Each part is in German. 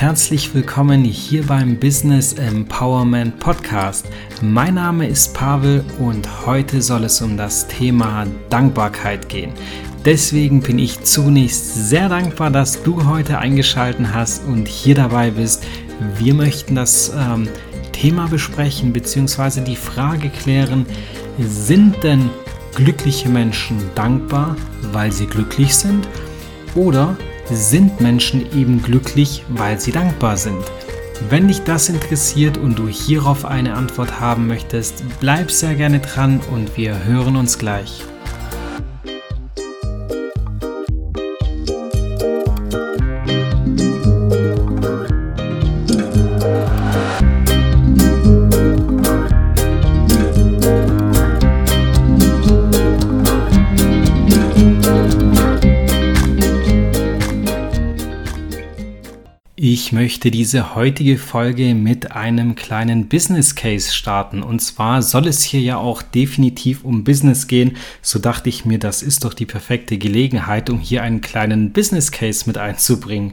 herzlich willkommen hier beim Business Empowerment Podcast. Mein Name ist Pavel und heute soll es um das Thema Dankbarkeit gehen. Deswegen bin ich zunächst sehr dankbar, dass du heute eingeschaltet hast und hier dabei bist. Wir möchten das ähm, Thema besprechen bzw. die Frage klären, sind denn glückliche Menschen dankbar, weil sie glücklich sind? Oder sind Menschen eben glücklich, weil sie dankbar sind? Wenn dich das interessiert und du hierauf eine Antwort haben möchtest, bleib sehr gerne dran und wir hören uns gleich. Möchte diese heutige Folge mit einem kleinen Business Case starten. Und zwar soll es hier ja auch definitiv um Business gehen. So dachte ich mir, das ist doch die perfekte Gelegenheit, um hier einen kleinen Business Case mit einzubringen.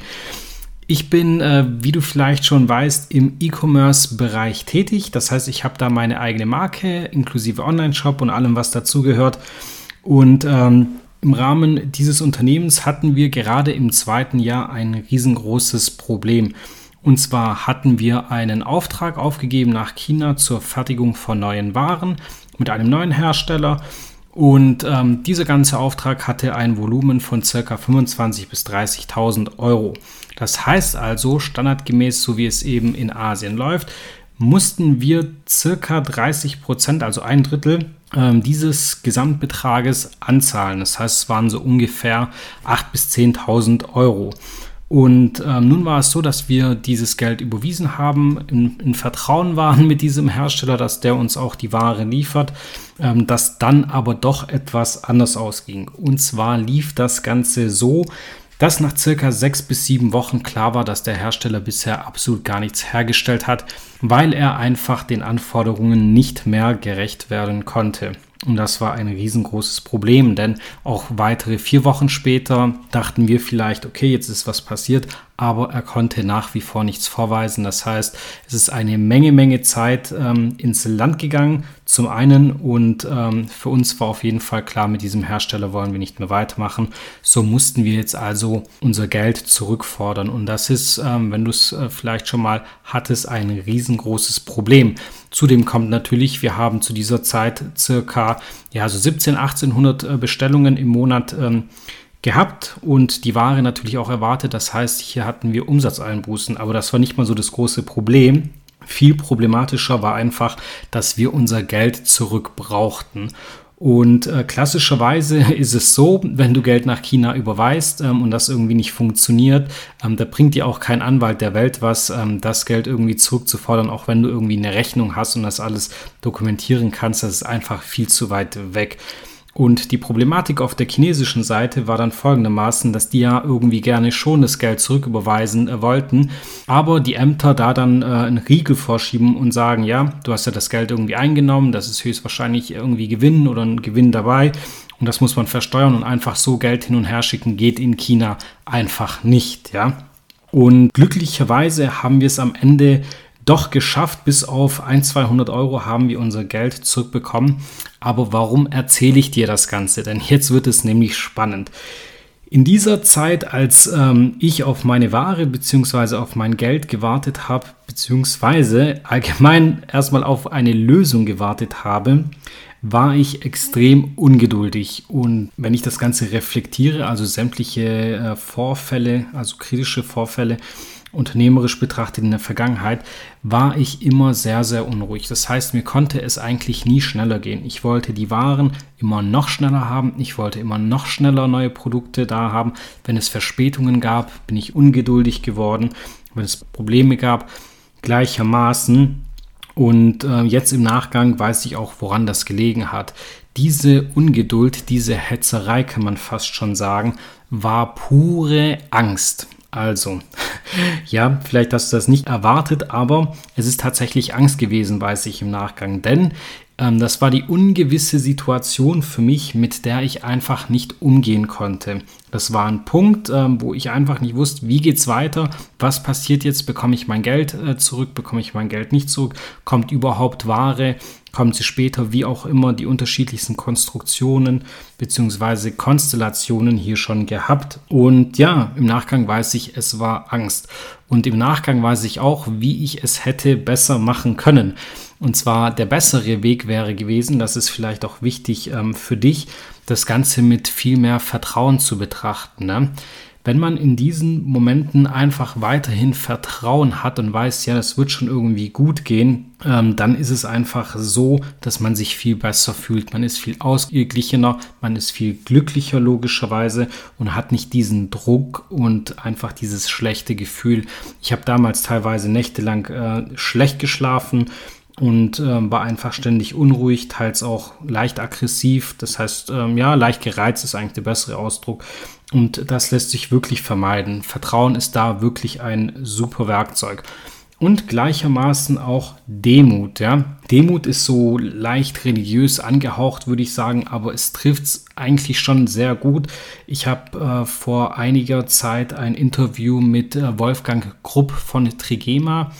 Ich bin, äh, wie du vielleicht schon weißt, im E-Commerce-Bereich tätig. Das heißt, ich habe da meine eigene Marke inklusive Online-Shop und allem, was dazugehört. Und ähm, im Rahmen dieses Unternehmens hatten wir gerade im zweiten Jahr ein riesengroßes Problem. Und zwar hatten wir einen Auftrag aufgegeben nach China zur Fertigung von neuen Waren mit einem neuen Hersteller. Und ähm, dieser ganze Auftrag hatte ein Volumen von ca. 25.000 bis 30.000 Euro. Das heißt also, standardgemäß, so wie es eben in Asien läuft, mussten wir ca. 30 Prozent, also ein Drittel ähm, dieses Gesamtbetrages anzahlen. Das heißt, es waren so ungefähr 8.000 bis 10.000 Euro. Und ähm, nun war es so, dass wir dieses Geld überwiesen haben, in, in, Vertrauen waren mit diesem Hersteller, dass der uns auch die Ware liefert, ähm, dass dann aber doch etwas anders ausging. Und zwar lief das Ganze so, dass nach circa sechs bis sieben Wochen klar war, dass der Hersteller bisher absolut gar nichts hergestellt hat, weil er einfach den Anforderungen nicht mehr gerecht werden konnte. Und das war ein riesengroßes Problem, denn auch weitere vier Wochen später dachten wir vielleicht, okay, jetzt ist was passiert, aber er konnte nach wie vor nichts vorweisen. Das heißt, es ist eine Menge, Menge Zeit ähm, ins Land gegangen, zum einen. Und ähm, für uns war auf jeden Fall klar, mit diesem Hersteller wollen wir nicht mehr weitermachen. So mussten wir jetzt also unser Geld zurückfordern. Und das ist, ähm, wenn du es äh, vielleicht schon mal hattest, ein riesengroßes Problem. Zudem kommt natürlich, wir haben zu dieser Zeit circa ja, so 17, 1800 äh, Bestellungen im Monat ähm, gehabt und die Ware natürlich auch erwartet. Das heißt, hier hatten wir Umsatzeinbußen, aber das war nicht mal so das große Problem. Viel problematischer war einfach, dass wir unser Geld zurück brauchten. Und äh, klassischerweise ist es so, wenn du Geld nach China überweist ähm, und das irgendwie nicht funktioniert, ähm, da bringt dir auch kein Anwalt der Welt was, ähm, das Geld irgendwie zurückzufordern, auch wenn du irgendwie eine Rechnung hast und das alles dokumentieren kannst. Das ist einfach viel zu weit weg. Und die Problematik auf der chinesischen Seite war dann folgendermaßen, dass die ja irgendwie gerne schon das Geld zurücküberweisen äh, wollten, aber die Ämter da dann äh, einen Riegel vorschieben und sagen, ja, du hast ja das Geld irgendwie eingenommen, das ist höchstwahrscheinlich irgendwie Gewinn oder ein Gewinn dabei und das muss man versteuern und einfach so Geld hin und her schicken geht in China einfach nicht, ja. Und glücklicherweise haben wir es am Ende doch geschafft. Bis auf 1, 200 Euro haben wir unser Geld zurückbekommen. Aber warum erzähle ich dir das Ganze? Denn jetzt wird es nämlich spannend. In dieser Zeit, als ähm, ich auf meine Ware bzw. auf mein Geld gewartet habe, beziehungsweise allgemein erstmal auf eine Lösung gewartet habe, war ich extrem ungeduldig. Und wenn ich das Ganze reflektiere, also sämtliche äh, Vorfälle, also kritische Vorfälle, unternehmerisch betrachtet in der Vergangenheit, war ich immer sehr, sehr unruhig. Das heißt, mir konnte es eigentlich nie schneller gehen. Ich wollte die Waren immer noch schneller haben. Ich wollte immer noch schneller neue Produkte da haben. Wenn es Verspätungen gab, bin ich ungeduldig geworden. Wenn es Probleme gab, gleichermaßen. Und äh, jetzt im Nachgang weiß ich auch, woran das gelegen hat. Diese Ungeduld, diese Hetzerei, kann man fast schon sagen, war pure Angst. Also, ja, vielleicht hast du das nicht erwartet, aber es ist tatsächlich Angst gewesen, weiß ich im Nachgang. Denn Ähm, das war die ungewisse Situation für mich, mit der ich einfach nicht umgehen konnte. Das war ein Punkt, ähm, wo ich einfach nicht wusste, wie geht es weiter, was passiert jetzt, bekomme ich mein Geld äh, zurück, bekomme ich mein Geld nicht zurück, kommt überhaupt Ware, kommt sie später, wie auch immer, die unterschiedlichsten Konstruktionen bzw. Konstellationen hier schon gehabt. Und ja, im Nachgang weiß ich, es war Angst. Und im Nachgang weiß ich auch, wie ich es hätte besser machen können. Und zwar der bessere Weg wäre gewesen, das ist vielleicht auch wichtig ähm, für dich, das Ganze mit viel mehr Vertrauen zu betrachten. Ne? Wenn man in diesen Momenten einfach weiterhin Vertrauen hat und weiß, ja, das wird schon irgendwie gut gehen, ähm, dann ist es einfach so, dass man sich viel besser fühlt. Man ist viel ausgeglichener, man ist viel glücklicher logischerweise und hat nicht diesen Druck und einfach dieses schlechte Gefühl. Ich habe damals teilweise nächtelang äh, schlecht geschlafen und äh, war einfach ständig unruhig, teils auch leicht aggressiv. Das heißt, ähm, ja, leicht gereizt ist eigentlich der bessere Ausdruck. Und das lässt sich wirklich vermeiden. Vertrauen ist da wirklich ein super Werkzeug. Und gleichermaßen auch Demut. Ja? Demut ist so leicht religiös angehaucht, würde ich sagen, aber es trifft es eigentlich schon sehr gut. Ich habe äh, vor einiger Zeit ein Interview mit äh, Wolfgang Krupp von Trigema ähm,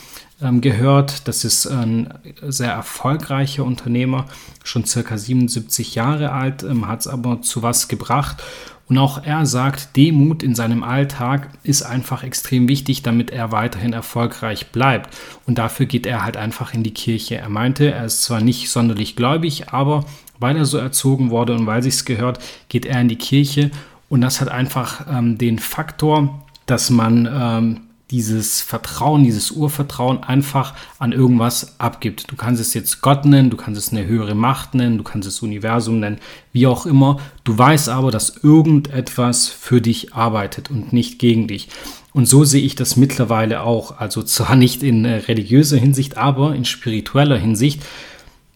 gehört. Das ist ein sehr erfolgreicher Unternehmer, schon circa 77 Jahre alt, ähm, hat es aber zu was gebracht. Und auch er sagt, Demut in seinem Alltag ist einfach extrem wichtig, damit er weiterhin erfolgreich bleibt. Und dafür geht er halt einfach in die Kirche. Er meinte, er ist zwar nicht sonderlich gläubig, aber weil er so erzogen wurde und weil sich's gehört, geht er in die Kirche. Und das hat einfach ähm, den Faktor, dass man ähm, dieses Vertrauen, dieses Urvertrauen einfach an irgendwas abgibt. Du kannst es jetzt Gott nennen, du kannst es eine höhere Macht nennen, du kannst es Universum nennen, wie auch immer. Du weißt aber, dass irgendetwas für dich arbeitet und nicht gegen dich. Und so sehe ich das mittlerweile auch. Also zwar nicht in äh, religiöser Hinsicht, aber in spiritueller Hinsicht.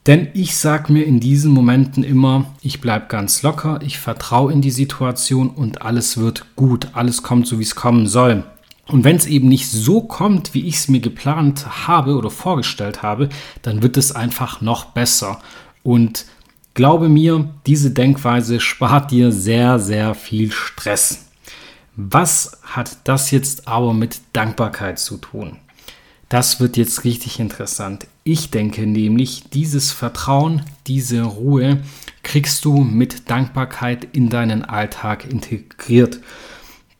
Denn ich sage mir in diesen Momenten immer, ich bleibe ganz locker, ich vertraue in die Situation und alles wird gut, alles kommt so, wie es kommen soll. Und wenn es eben nicht so kommt, wie ich es mir geplant habe oder vorgestellt habe, dann wird es einfach noch besser. Und glaube mir, diese Denkweise spart dir sehr, sehr viel Stress. Was hat das jetzt aber mit Dankbarkeit zu tun? Das wird jetzt richtig interessant. Ich denke nämlich, dieses Vertrauen, diese Ruhe kriegst du mit Dankbarkeit in deinen Alltag integriert.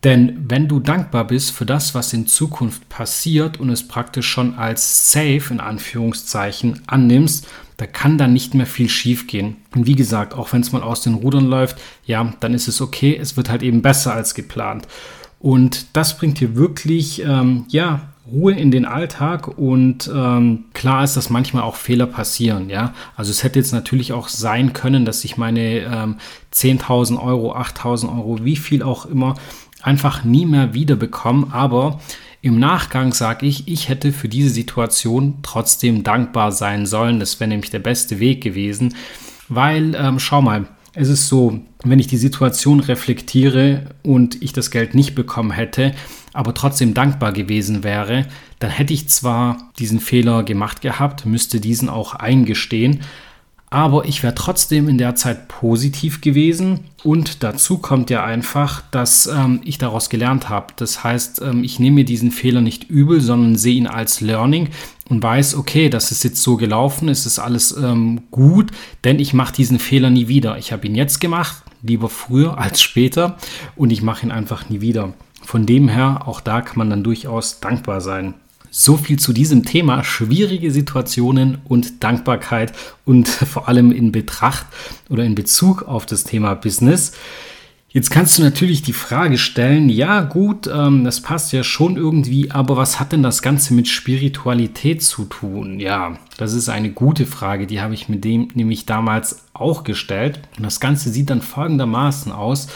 Denn wenn du dankbar bist für das, was in Zukunft passiert und es praktisch schon als safe in Anführungszeichen annimmst, da kann dann nicht mehr viel schiefgehen. Und wie gesagt, auch wenn es mal aus den Rudern läuft, ja, dann ist es okay. Es wird halt eben besser als geplant. Und das bringt dir wirklich, ähm, ja, Ruhe in den Alltag und ähm, klar ist, dass manchmal auch Fehler passieren, ja. Also es hätte jetzt natürlich auch sein können, dass ich meine ähm, 10.000 Euro, 8.000 Euro, wie viel auch immer einfach nie mehr wiederbekommen. Aber im Nachgang sage ich, ich hätte für diese Situation trotzdem dankbar sein sollen. Das wäre nämlich der beste Weg gewesen. Weil, ähm, schau mal, es ist so, wenn ich die Situation reflektiere und ich das Geld nicht bekommen hätte, aber trotzdem dankbar gewesen wäre, dann hätte ich zwar diesen Fehler gemacht gehabt, müsste diesen auch eingestehen, aber ich wäre trotzdem in der Zeit positiv gewesen und dazu kommt ja einfach, dass ähm, ich daraus gelernt habe. Das heißt, ähm, ich nehme mir diesen Fehler nicht übel, sondern sehe ihn als Learning und weiß, okay, das ist jetzt so gelaufen, es ist alles ähm, gut, denn ich mache diesen Fehler nie wieder. Ich habe ihn jetzt gemacht, lieber früher als später und ich mache ihn einfach nie wieder. Von dem her, auch da kann man dann durchaus dankbar sein. So viel zu diesem Thema schwierige Situationen und Dankbarkeit und vor allem in Betracht oder in Bezug auf das Thema Business. Jetzt kannst du natürlich die Frage stellen, ja gut, ähm, das passt ja schon irgendwie, aber was hat denn das Ganze mit Spiritualität zu tun? Ja, das ist eine gute Frage, die habe ich mit dem nämlich damals auch gestellt. Und das Ganze sieht dann folgendermaßen aus.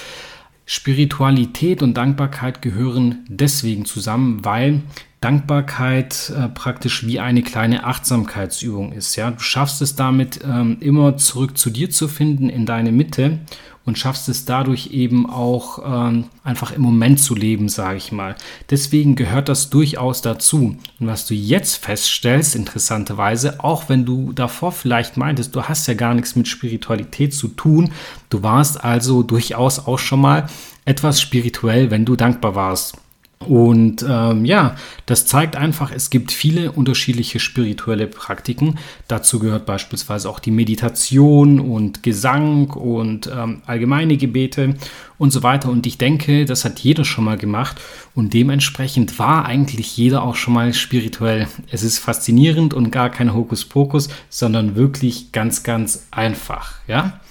Spiritualität und Dankbarkeit gehören deswegen zusammen, weil Dankbarkeit äh, praktisch wie eine kleine Achtsamkeitsübung ist. Ja, du schaffst es damit ähm, immer zurück zu dir zu finden in deine Mitte und schaffst es dadurch eben auch ähm, einfach im Moment zu leben, sage ich mal. Deswegen gehört das durchaus dazu. Und was du jetzt feststellst, interessanterweise, auch wenn du davor vielleicht meintest, du hast ja gar nichts mit Spiritualität zu tun, du warst also durchaus auch schon mal etwas spirituell, wenn du dankbar warst. Und ähm, ja, das zeigt einfach, es gibt viele unterschiedliche spirituelle Praktiken. Dazu gehört beispielsweise auch die Meditation und Gesang und ähm, allgemeine Gebete und so weiter. Und ich denke, das hat jeder schon mal gemacht und dementsprechend war eigentlich jeder auch schon mal spirituell. Es ist faszinierend und gar kein Hokuspokus, sondern wirklich ganz, ganz einfach. Ja.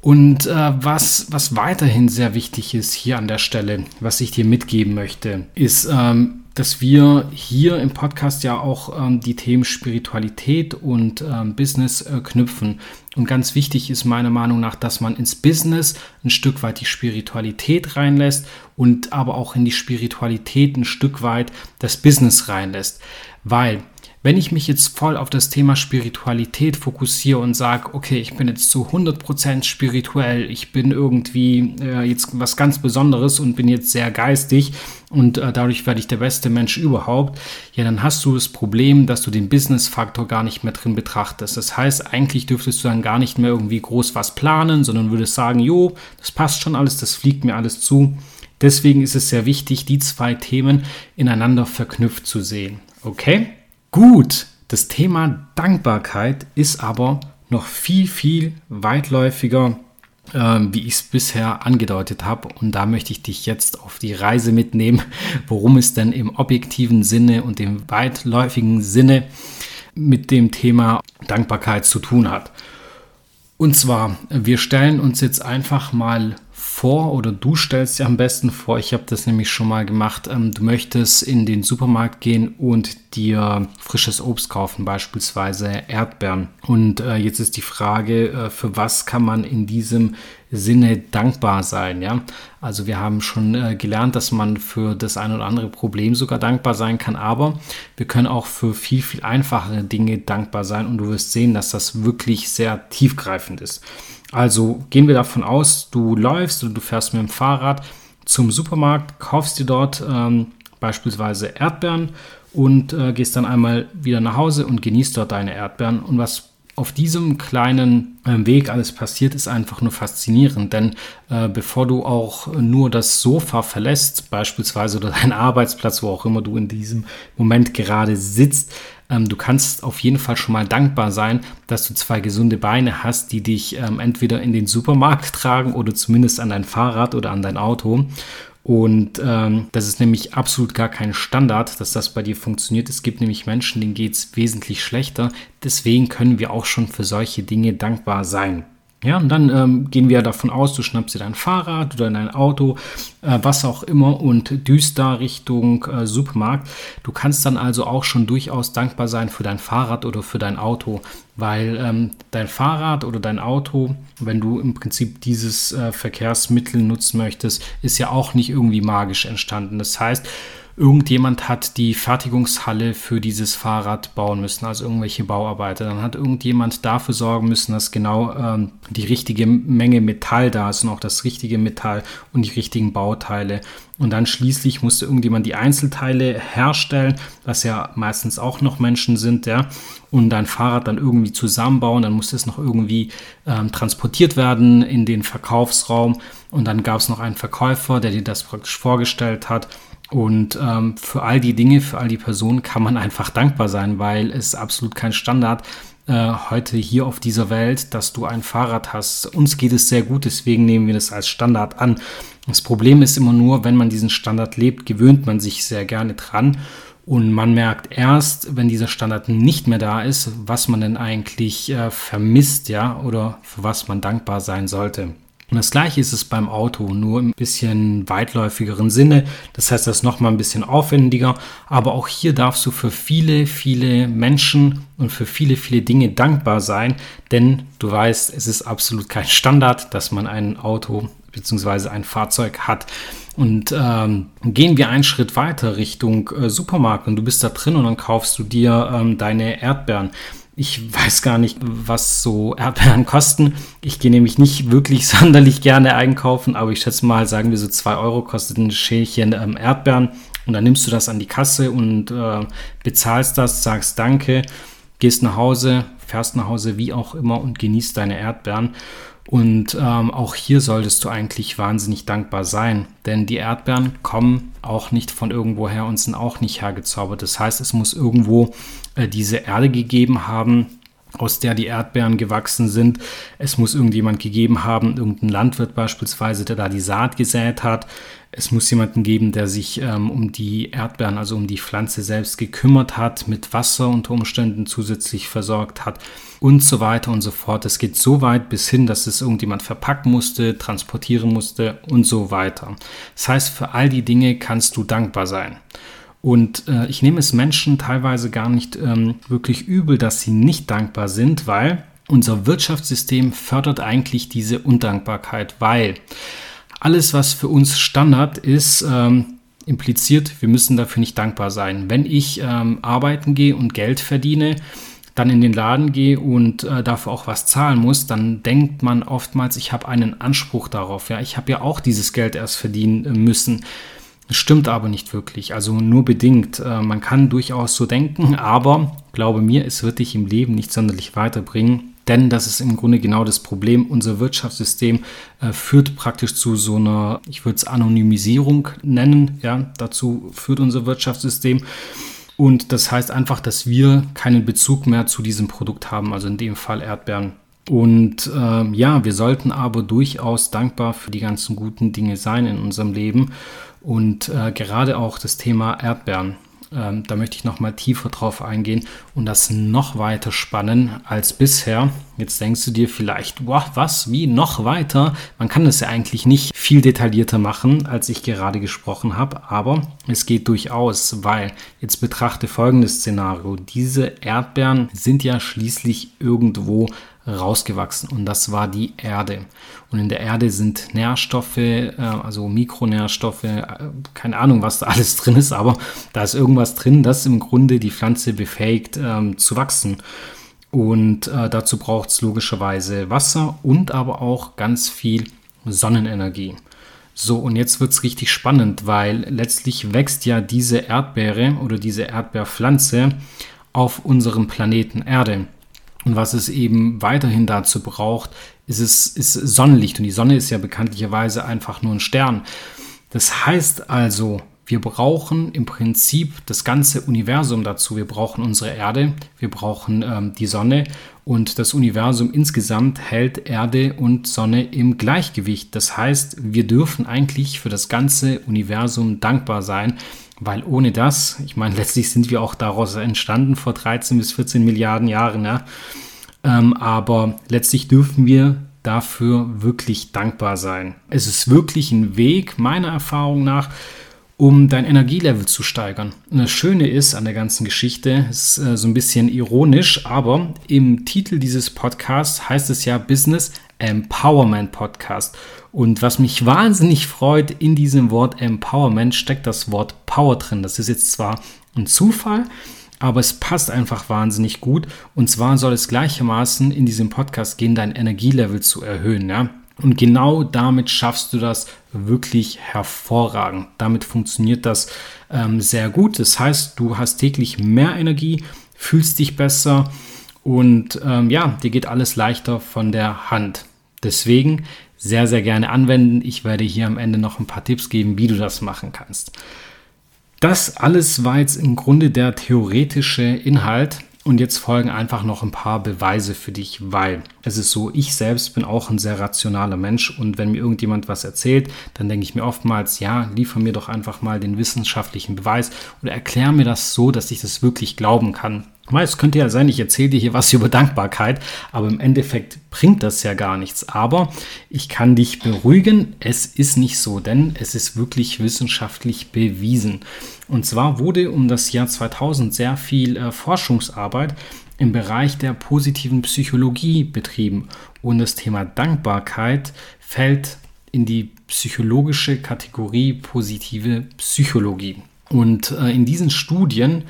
Und äh, was, was weiterhin sehr wichtig ist hier an der Stelle, was ich dir mitgeben möchte, ist, ähm, dass wir hier im Podcast ja auch ähm, die Themen Spiritualität und ähm, Business äh, knüpfen. Und ganz wichtig ist meiner Meinung nach, dass man ins Business ein Stück weit die Spiritualität reinlässt und aber auch in die Spiritualität ein Stück weit das Business reinlässt. Weil wenn ich mich jetzt voll auf das Thema Spiritualität fokussiere und sage, okay, ich bin jetzt zu 100% spirituell, ich bin irgendwie äh, jetzt was ganz Besonderes und bin jetzt sehr geistig und äh, dadurch werde ich der beste Mensch überhaupt, ja, dann hast du das Problem, dass du den Business-Faktor gar nicht mehr drin betrachtest. Das heißt, eigentlich dürftest du dann gar nicht mehr irgendwie groß was planen, sondern würdest sagen, jo, das passt schon alles, das fliegt mir alles zu. Deswegen ist es sehr wichtig, die zwei Themen ineinander verknüpft zu sehen. Okay? Gut, das Thema Dankbarkeit ist aber noch viel, viel weitläufiger, äh, wie ich es bisher angedeutet habe. Und da möchte ich dich jetzt auf die Reise mitnehmen, worum es denn im objektiven Sinne und im weitläufigen Sinne mit dem Thema Dankbarkeit zu tun hat. Und zwar, wir stellen uns jetzt einfach mal vor oder du stellst dir am besten vor, ich habe das nämlich schon mal gemacht, ähm, du möchtest in den Supermarkt gehen und dir frisches Obst kaufen, beispielsweise Erdbeeren. Und äh, jetzt ist die Frage, äh, für was kann man in diesem Sinne dankbar sein? Ja, also wir haben schon äh, gelernt, dass man für das ein oder andere Problem sogar dankbar sein kann, aber wir können auch für viel, viel einfachere Dinge dankbar sein und du wirst sehen, dass das wirklich sehr tiefgreifend ist. Also gehen wir davon aus, du läufst oder du fährst mit dem Fahrrad zum Supermarkt, kaufst dir dort ähm, beispielsweise Erdbeeren und äh, gehst dann einmal wieder nach Hause und genießt dort deine Erdbeeren. Und was auf diesem kleinen äh, Weg alles passiert, ist einfach nur faszinierend. Denn äh, bevor du auch nur das Sofa verlässt, beispielsweise oder deinen Arbeitsplatz, wo auch immer du in diesem Moment gerade sitzt, ähm, du kannst auf jeden Fall schon mal dankbar sein, dass du zwei gesunde Beine hast, die dich ähm, entweder in den Supermarkt tragen oder zumindest an dein Fahrrad oder an dein Auto. Und ähm, das ist nämlich absolut gar kein Standard, dass das bei dir funktioniert. Es gibt nämlich Menschen, denen geht es wesentlich schlechter. Deswegen können wir auch schon für solche Dinge dankbar sein. Ja, und dann ähm, gehen wir davon aus, du schnappst dir dein Fahrrad oder dein Auto, äh, was auch immer und düst da Richtung äh, Supermarkt. Du kannst dann also auch schon durchaus dankbar sein für dein Fahrrad oder für dein Auto, weil ähm, dein Fahrrad oder dein Auto, wenn du im Prinzip dieses äh, Verkehrsmittel nutzen möchtest, ist ja auch nicht irgendwie magisch entstanden. Das heißt, irgendjemand hat die Fertigungshalle für dieses Fahrrad bauen müssen, also irgendwelche Bauarbeiter. Dann hat irgendjemand dafür sorgen müssen, dass genau ähm, die richtige Menge Metall da ist und auch das richtige Metall und die richtigen Bauteile. Und dann schließlich musste irgendjemand die Einzelteile herstellen, was ja meistens auch noch Menschen sind, ja, und dein Fahrrad dann irgendwie zusammenbauen. Dann musste es noch irgendwie ähm, transportiert werden in den Verkaufsraum. Und dann gab es noch einen Verkäufer, der dir das praktisch vorgestellt hat. Und ähm, für all die Dinge, für all die Personen kann man einfach dankbar sein, weil es absolut kein Standard äh, heute hier auf dieser Welt, dass du ein Fahrrad hast. Uns geht es sehr gut, deswegen nehmen wir das als Standard an. Das Problem ist immer nur, wenn man diesen Standard lebt, gewöhnt man sich sehr gerne dran. Und man merkt erst, wenn dieser Standard nicht mehr da ist, was man denn eigentlich äh, vermisst, ja, oder für was man dankbar sein sollte. Und das gleiche ist es beim Auto, nur im bisschen weitläufigeren Sinne. Das heißt, das ist nochmal ein bisschen aufwendiger. Aber auch hier darfst du für viele, viele Menschen und für viele, viele Dinge dankbar sein. Denn du weißt, es ist absolut kein Standard, dass man ein Auto bzw. ein Fahrzeug hat. Und ähm, gehen wir einen Schritt weiter Richtung äh, Supermarkt und du bist da drin und dann kaufst du dir ähm, deine Erdbeeren Ich weiß gar nicht, was so Erdbeeren kosten. Ich gehe nämlich nicht wirklich sonderlich gerne einkaufen, aber ich schätze mal, sagen wir so 2 Euro kostet ein Schälchen ähm, Erdbeeren. Und dann nimmst du das an die Kasse und äh, bezahlst das, sagst Danke, gehst nach Hause, fährst nach Hause, wie auch immer und genießt deine Erdbeeren. Und ähm, auch hier solltest du eigentlich wahnsinnig dankbar sein, denn die Erdbeeren kommen auch nicht von irgendwoher und sind auch nicht hergezaubert. Das heißt, es muss irgendwo äh, diese Erde gegeben haben, aus der die Erdbeeren gewachsen sind. Es muss irgendjemand gegeben haben, irgendein Landwirt beispielsweise, der da die Saat gesät hat. Es muss jemanden geben, der sich ähm, um die Erdbeeren, also um die Pflanze selbst gekümmert hat, mit Wasser unter Umständen zusätzlich versorgt hat und so weiter und so fort. Es geht so weit bis hin, dass es irgendjemand verpacken musste, transportieren musste und so weiter. Das heißt, für all die Dinge kannst du dankbar sein. Und äh, ich nehme es Menschen teilweise gar nicht ähm, wirklich übel, dass sie nicht dankbar sind, weil unser Wirtschaftssystem fördert eigentlich diese Undankbarkeit, weil alles, was für uns Standard ist, ähm, impliziert, wir müssen dafür nicht dankbar sein. Wenn ich ähm, arbeiten gehe und Geld verdiene, dann in den Laden gehe und äh, dafür auch was zahlen muss, dann denkt man oftmals, ich habe einen Anspruch darauf. Ja, ich habe ja auch dieses Geld erst verdienen äh, müssen. Stimmt aber nicht wirklich, also nur bedingt. Äh, man kann durchaus so denken, aber glaube mir, es wird dich im Leben nicht sonderlich weiterbringen. Denn das ist im Grunde genau das Problem. Unser Wirtschaftssystem äh, führt praktisch zu so einer, ich würde es Anonymisierung nennen. Ja, dazu führt unser Wirtschaftssystem. Und das heißt einfach, dass wir keinen Bezug mehr zu diesem Produkt haben, also in dem Fall Erdbeeren. Und äh, ja, wir sollten aber durchaus dankbar für die ganzen guten Dinge sein in unserem Leben. Und äh, gerade auch das Thema Erdbeeren. Ähm, da möchte ich noch mal tiefer drauf eingehen und das noch weiter spannen als bisher. Jetzt denkst du dir vielleicht, boah, was, wie, noch weiter? Man kann das ja eigentlich nicht viel detaillierter machen, als ich gerade gesprochen habe, aber es geht durchaus, weil jetzt betrachte folgendes Szenario. Diese Erdbeeren sind ja schließlich irgendwo rausgewachsen und das war die Erde. Und in der Erde sind Nährstoffe, äh, also Mikronährstoffe, äh, keine Ahnung, was da alles drin ist, aber da ist irgendwas drin, das im Grunde die Pflanze befähigt ähm, zu wachsen. Und äh, dazu braucht es logischerweise Wasser und aber auch ganz viel Sonnenenergie. So, und jetzt wird es richtig spannend, weil letztlich wächst ja diese Erdbeere oder diese Erdbeerpflanze auf unserem Planeten Erde. Und was es eben weiterhin dazu braucht, ist, es, ist Sonnenlicht. Und die Sonne ist ja bekanntlicherweise einfach nur ein Stern. Das heißt also, wir brauchen im Prinzip das ganze Universum dazu. Wir brauchen unsere Erde, wir brauchen ähm, die Sonne und das Universum insgesamt hält Erde und Sonne im Gleichgewicht. Das heißt, wir dürfen eigentlich für das ganze Universum dankbar sein, weil ohne das, ich meine, letztlich sind wir auch daraus entstanden vor 13 bis 14 Milliarden Jahren, ja. Ähm, aber letztlich dürfen wir dafür wirklich dankbar sein. Es ist wirklich ein Weg, meiner Erfahrung nach, um dein Energielevel zu steigern. Und das Schöne ist an der ganzen Geschichte, ist äh, so ein bisschen ironisch, aber im Titel dieses Podcasts heißt es ja Business Empowerment Podcast. Und was mich wahnsinnig freut, in diesem Wort Empowerment steckt das Wort Power drin. Das ist jetzt zwar ein Zufall, aber es passt einfach wahnsinnig gut. Und zwar soll es gleichermaßen in diesem Podcast gehen, dein Energielevel zu erhöhen. Ja? Und genau damit schaffst du das wirklich hervorragend. Damit funktioniert das ähm, sehr gut. Das heißt, du hast täglich mehr Energie, fühlst dich besser und ähm, ja, dir geht alles leichter von der Hand. Deswegen sehr, sehr gerne anwenden. Ich werde hier am Ende noch ein paar Tipps geben, wie du das machen kannst. Das alles war jetzt im Grunde der theoretische Inhalt. Und jetzt folgen einfach noch ein paar Beweise für dich, weil es ist so, ich selbst bin auch ein sehr rationaler Mensch und wenn mir irgendjemand was erzählt, dann denke ich mir oftmals, ja, liefer mir doch einfach mal den wissenschaftlichen Beweis oder erklär mir das so, dass ich das wirklich glauben kann. Es könnte ja sein, ich erzähle dir hier was über Dankbarkeit, aber im Endeffekt bringt das ja gar nichts. Aber ich kann dich beruhigen, es ist nicht so, denn es ist wirklich wissenschaftlich bewiesen. Und zwar wurde um das Jahr 2000 sehr viel äh, Forschungsarbeit im Bereich der positiven Psychologie betrieben. Und das Thema Dankbarkeit fällt in die psychologische Kategorie positive Psychologie. Und äh, in diesen Studien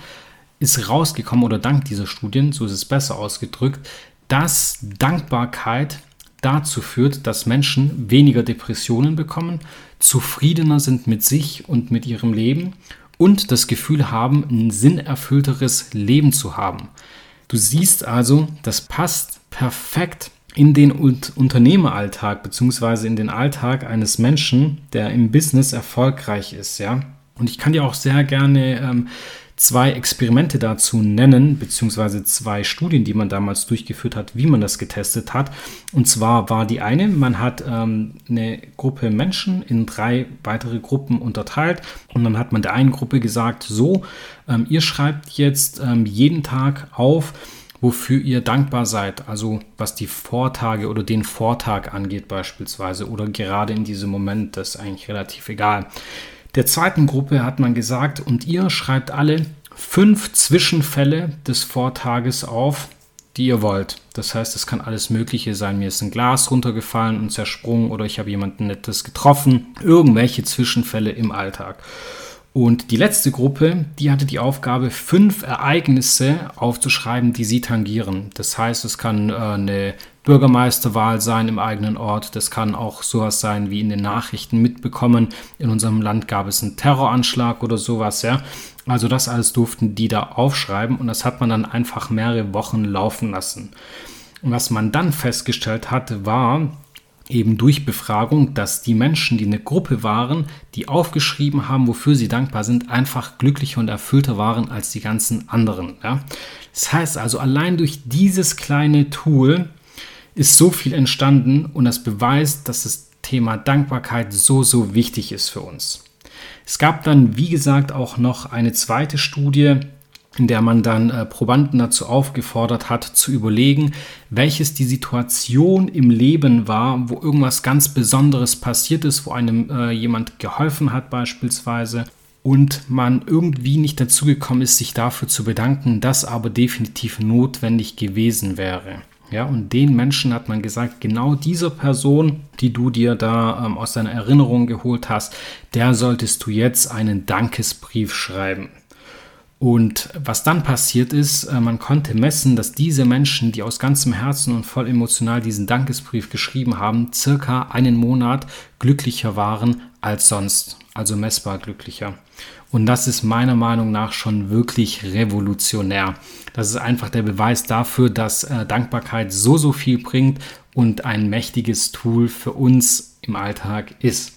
ist rausgekommen oder dank dieser Studien, so ist es besser ausgedrückt, dass Dankbarkeit dazu führt, dass Menschen weniger Depressionen bekommen, zufriedener sind mit sich und mit ihrem Leben und das Gefühl haben, ein sinnerfüllteres Leben zu haben. Du siehst also, das passt perfekt in den Unternehmeralltag bzw. in den Alltag eines Menschen, der im Business erfolgreich ist, ja. Und ich kann dir auch sehr gerne ähm, zwei Experimente dazu nennen, beziehungsweise zwei Studien, die man damals durchgeführt hat, wie man das getestet hat. Und zwar war die eine, man hat ähm, eine Gruppe Menschen in drei weitere Gruppen unterteilt und dann hat man der einen Gruppe gesagt, so, ähm, ihr schreibt jetzt ähm, jeden Tag auf, wofür ihr dankbar seid, also was die Vortage oder den Vortag angeht beispielsweise oder gerade in diesem Moment, das ist eigentlich relativ egal. Der zweiten Gruppe hat man gesagt, und ihr schreibt alle fünf Zwischenfälle des Vortages auf, die ihr wollt. Das heißt, es kann alles Mögliche sein. Mir ist ein Glas runtergefallen und zersprungen oder ich habe jemanden Nettes getroffen. Irgendwelche Zwischenfälle im Alltag. Und die letzte Gruppe, die hatte die Aufgabe, fünf Ereignisse aufzuschreiben, die sie tangieren. Das heißt, es kann äh, eine Bürgermeisterwahl sein im eigenen Ort. Das kann auch sowas sein wie in den Nachrichten mitbekommen. In unserem Land gab es einen Terroranschlag oder sowas, ja. Also das alles durften die da aufschreiben und das hat man dann einfach mehrere Wochen laufen lassen. Und was man dann festgestellt hat, war, eben durch Befragung, dass die Menschen, die eine Gruppe waren, die aufgeschrieben haben, wofür sie dankbar sind, einfach glücklicher und erfüllter waren als die ganzen anderen. Ja? Das heißt also, allein durch dieses kleine Tool ist so viel entstanden und das beweist, dass das Thema Dankbarkeit so, so wichtig ist für uns. Es gab dann, wie gesagt, auch noch eine zweite Studie, in der man dann äh, Probanden dazu aufgefordert hat, zu überlegen, welches die Situation im Leben war, wo irgendwas ganz Besonderes passiert ist, wo einem äh, jemand geholfen hat beispielsweise und man irgendwie nicht dazu gekommen ist, sich dafür zu bedanken, das aber definitiv notwendig gewesen wäre. Ja, und den Menschen hat man gesagt, genau dieser Person, die du dir da ähm, aus deiner Erinnerung geholt hast, der solltest du jetzt einen Dankesbrief schreiben. Und was dann passiert ist, äh, man konnte messen, dass diese Menschen, die aus ganzem Herzen und voll emotional diesen Dankesbrief geschrieben haben, circa einen Monat glücklicher waren als sonst, also messbar glücklicher. Und das ist meiner Meinung nach schon wirklich revolutionär. Das ist einfach der Beweis dafür, dass äh, Dankbarkeit so, so viel bringt und ein mächtiges Tool für uns im Alltag ist.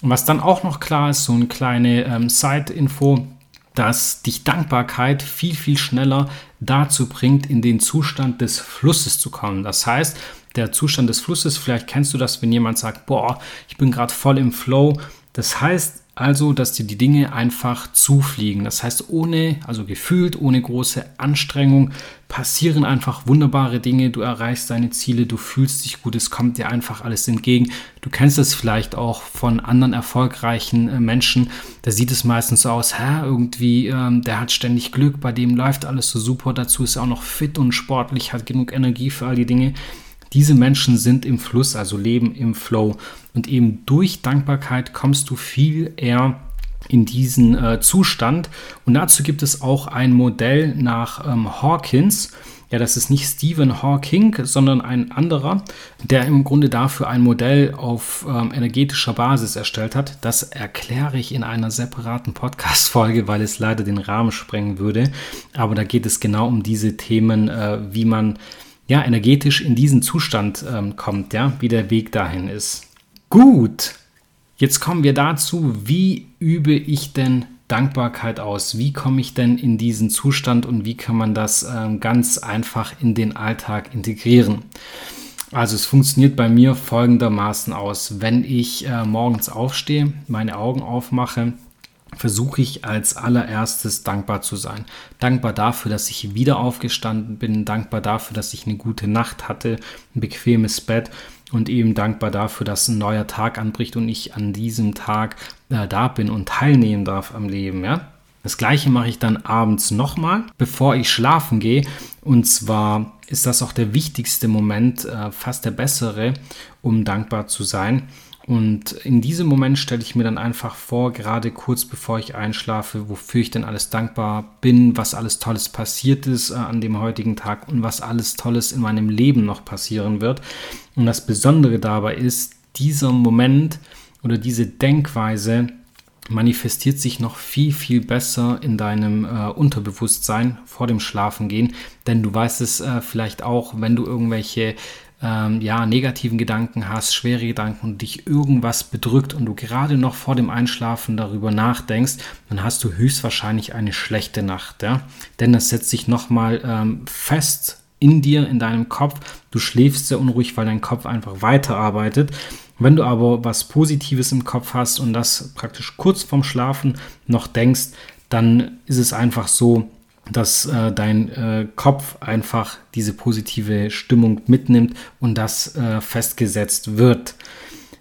Und was dann auch noch klar ist, so eine kleine ähm, Side-Info, dass dich Dankbarkeit viel, viel schneller dazu bringt, in den Zustand des Flusses zu kommen. Das heißt, der Zustand des Flusses, vielleicht kennst du das, wenn jemand sagt, boah, ich bin gerade voll im Flow. Das heißt, also, dass dir die Dinge einfach zufliegen. Das heißt, ohne, also gefühlt, ohne große Anstrengung, passieren einfach wunderbare Dinge. Du erreichst deine Ziele, du fühlst dich gut, es kommt dir einfach alles entgegen. Du kennst es vielleicht auch von anderen erfolgreichen äh, Menschen. Da sieht es meistens so aus, hä, irgendwie, ähm, der hat ständig Glück, bei dem läuft alles so super. Dazu ist er auch noch fit und sportlich, hat genug Energie für all die Dinge. Diese Menschen sind im Fluss, also leben im Flow. Und eben durch Dankbarkeit kommst du viel eher in diesen äh, Zustand. Und dazu gibt es auch ein Modell nach ähm, Hawkins. Ja, das ist nicht Stephen Hawking, sondern ein anderer, der im Grunde dafür ein Modell auf ähm, energetischer Basis erstellt hat. Das erkläre ich in einer separaten Podcast-Folge, weil es leider den Rahmen sprengen würde. Aber da geht es genau um diese Themen, äh, wie man ja, energetisch in diesen Zustand ähm, kommt, ja, wie der Weg dahin ist. Gut, jetzt kommen wir dazu, wie übe ich denn Dankbarkeit aus? Wie komme ich denn in diesen Zustand und wie kann man das ähm, ganz einfach in den Alltag integrieren? Also es funktioniert bei mir folgendermaßen aus. Wenn ich äh, morgens aufstehe, meine Augen aufmache, versuche ich als allererstes dankbar zu sein. Dankbar dafür, dass ich wieder aufgestanden bin, dankbar dafür, dass ich eine gute Nacht hatte, ein bequemes Bett und eben dankbar dafür, dass ein neuer Tag anbricht und ich an diesem Tag äh, da bin und teilnehmen darf am Leben, ja? Das gleiche mache ich dann abends nochmal, bevor ich schlafen gehe. Und zwar ist das auch der wichtigste Moment, äh, fast der bessere, um dankbar zu sein. Und in diesem Moment stelle ich mir dann einfach vor, gerade kurz bevor ich einschlafe, wofür ich denn alles dankbar bin, was alles Tolles passiert ist äh, an dem heutigen Tag und was alles Tolles in meinem Leben noch passieren wird. Und das Besondere dabei ist, dieser Moment oder diese Denkweise manifestiert sich noch viel, viel besser in deinem äh, Unterbewusstsein vor dem Schlafengehen. Denn du weißt es äh, vielleicht auch, wenn du irgendwelche ähm, ja, negativen Gedanken hast, schwere Gedanken und dich irgendwas bedrückt und du gerade noch vor dem Einschlafen darüber nachdenkst, dann hast du höchstwahrscheinlich eine schlechte Nacht. Ja? Denn das setzt sich nochmal ähm, fest in dir, in deinem Kopf. Du schläfst sehr unruhig, weil dein Kopf einfach weiterarbeitet. Wenn du aber was Positives im Kopf hast und das praktisch kurz vorm Schlafen noch denkst, dann ist es einfach so, dass äh, dein äh, Kopf einfach diese positive Stimmung mitnimmt und das äh, festgesetzt wird.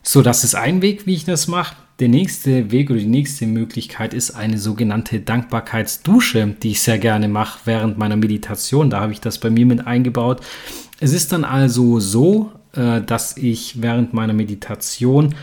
So, das ist ein Weg, wie ich das mache. Der nächste Weg oder die nächste Möglichkeit ist eine sogenannte Dankbarkeitsdusche, die ich sehr gerne mache während meiner Meditation. Da habe ich das bei mir mit eingebaut. Es ist dann also so, äh, dass ich während meiner Meditation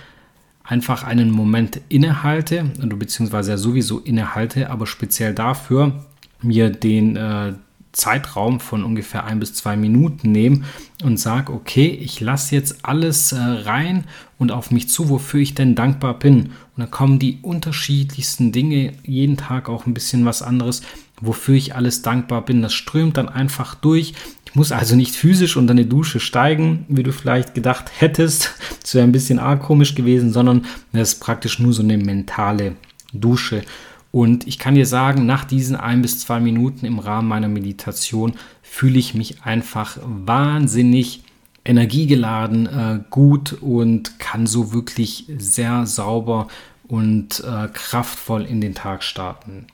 einfach einen Moment innehalte, oder beziehungsweise sowieso innehalte, aber speziell dafür mir den äh, Zeitraum von ungefähr ein bis zwei Minuten nehme und sage, okay, ich lasse jetzt alles äh, rein und auf mich zu, wofür ich denn dankbar bin. Und dann kommen die unterschiedlichsten Dinge, jeden Tag auch ein bisschen was anderes, wofür ich alles dankbar bin. Das strömt dann einfach durch. Ich muss also nicht physisch unter eine Dusche steigen, wie du vielleicht gedacht hättest. Das wäre ein bisschen arg komisch gewesen, sondern das ist praktisch nur so eine mentale Dusche. Und ich kann dir sagen, nach diesen ein bis zwei Minuten im Rahmen meiner Meditation fühle ich mich einfach wahnsinnig energiegeladen, äh, gut und kann so wirklich sehr sauber und äh, kraftvoll in den Tag starten.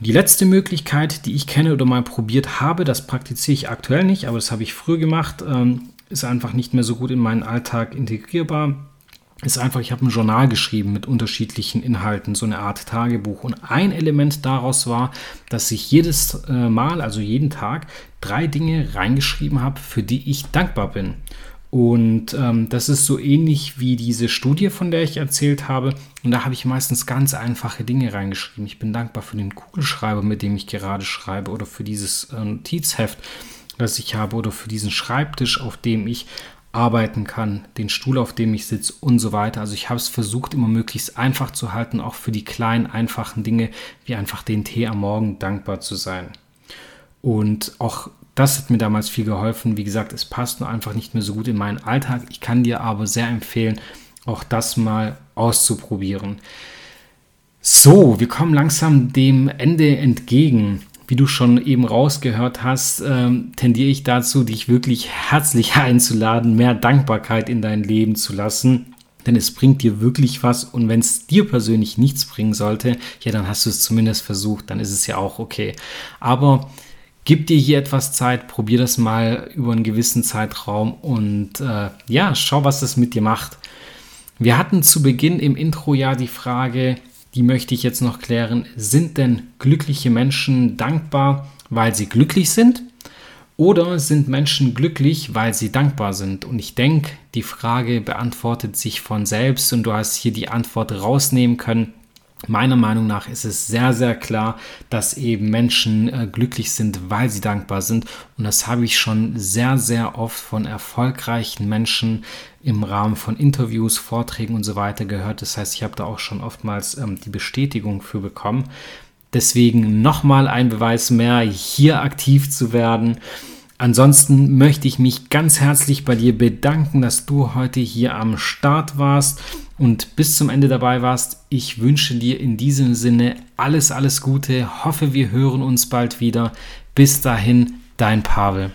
Die letzte Möglichkeit, die ich kenne oder mal probiert habe, das praktiziere ich aktuell nicht, aber das habe ich früher gemacht, ähm, ist einfach nicht mehr so gut in meinen Alltag integrierbar ist einfach, ich habe ein Journal geschrieben mit unterschiedlichen Inhalten, so eine Art Tagebuch. Und ein Element daraus war, dass ich jedes äh, Mal, also jeden Tag, drei Dinge reingeschrieben habe, für die ich dankbar bin. Und ähm, das ist so ähnlich wie diese Studie, von der ich erzählt habe. Und da habe ich meistens ganz einfache Dinge reingeschrieben. Ich bin dankbar für den Kugelschreiber, mit dem ich gerade schreibe, oder für dieses äh, Notizheft, das ich habe, oder für diesen Schreibtisch, auf dem ich arbeiten kann, den Stuhl, auf dem ich sitze und so weiter. Also ich habe es versucht, immer möglichst einfach zu halten, auch für die kleinen, einfachen Dinge, wie einfach den Tee am Morgen dankbar zu sein. Und auch das hat mir damals viel geholfen. Wie gesagt, es passt nur einfach nicht mehr so gut in meinen Alltag. Ich kann dir aber sehr empfehlen, auch das mal auszuprobieren. So, wir kommen langsam dem Ende entgegen. Wie du schon eben rausgehört hast, ähm, tendiere ich dazu, dich wirklich herzlich einzuladen, mehr Dankbarkeit in dein Leben zu lassen. Denn es bringt dir wirklich was und wenn es dir persönlich nichts bringen sollte, ja, dann hast du es zumindest versucht, dann ist es ja auch okay. Aber gib dir hier etwas Zeit, probier das mal über einen gewissen Zeitraum und äh, ja, schau, was das mit dir macht. Wir hatten zu Beginn im Intro ja die Frage, die möchte ich jetzt noch klären. Sind denn glückliche Menschen dankbar, weil sie glücklich sind? Oder sind Menschen glücklich, weil sie dankbar sind? Und ich denke, die Frage beantwortet sich von selbst und du hast hier die Antwort rausnehmen können. Meiner Meinung nach ist es sehr, sehr klar, dass eben Menschen äh, glücklich sind, weil sie dankbar sind. Und das habe ich schon sehr, sehr oft von erfolgreichen Menschen im Rahmen von Interviews, Vorträgen und so weiter gehört. Das heißt, ich habe da auch schon oftmals ähm, die Bestätigung für bekommen. Deswegen nochmal ein Beweis mehr, hier aktiv zu werden. Ansonsten möchte ich mich ganz herzlich bei dir bedanken, dass du heute hier am Start warst und bis zum Ende dabei warst. Ich wünsche dir in diesem Sinne alles, alles Gute. Hoffe, wir hören uns bald wieder. Bis dahin, dein Pavel.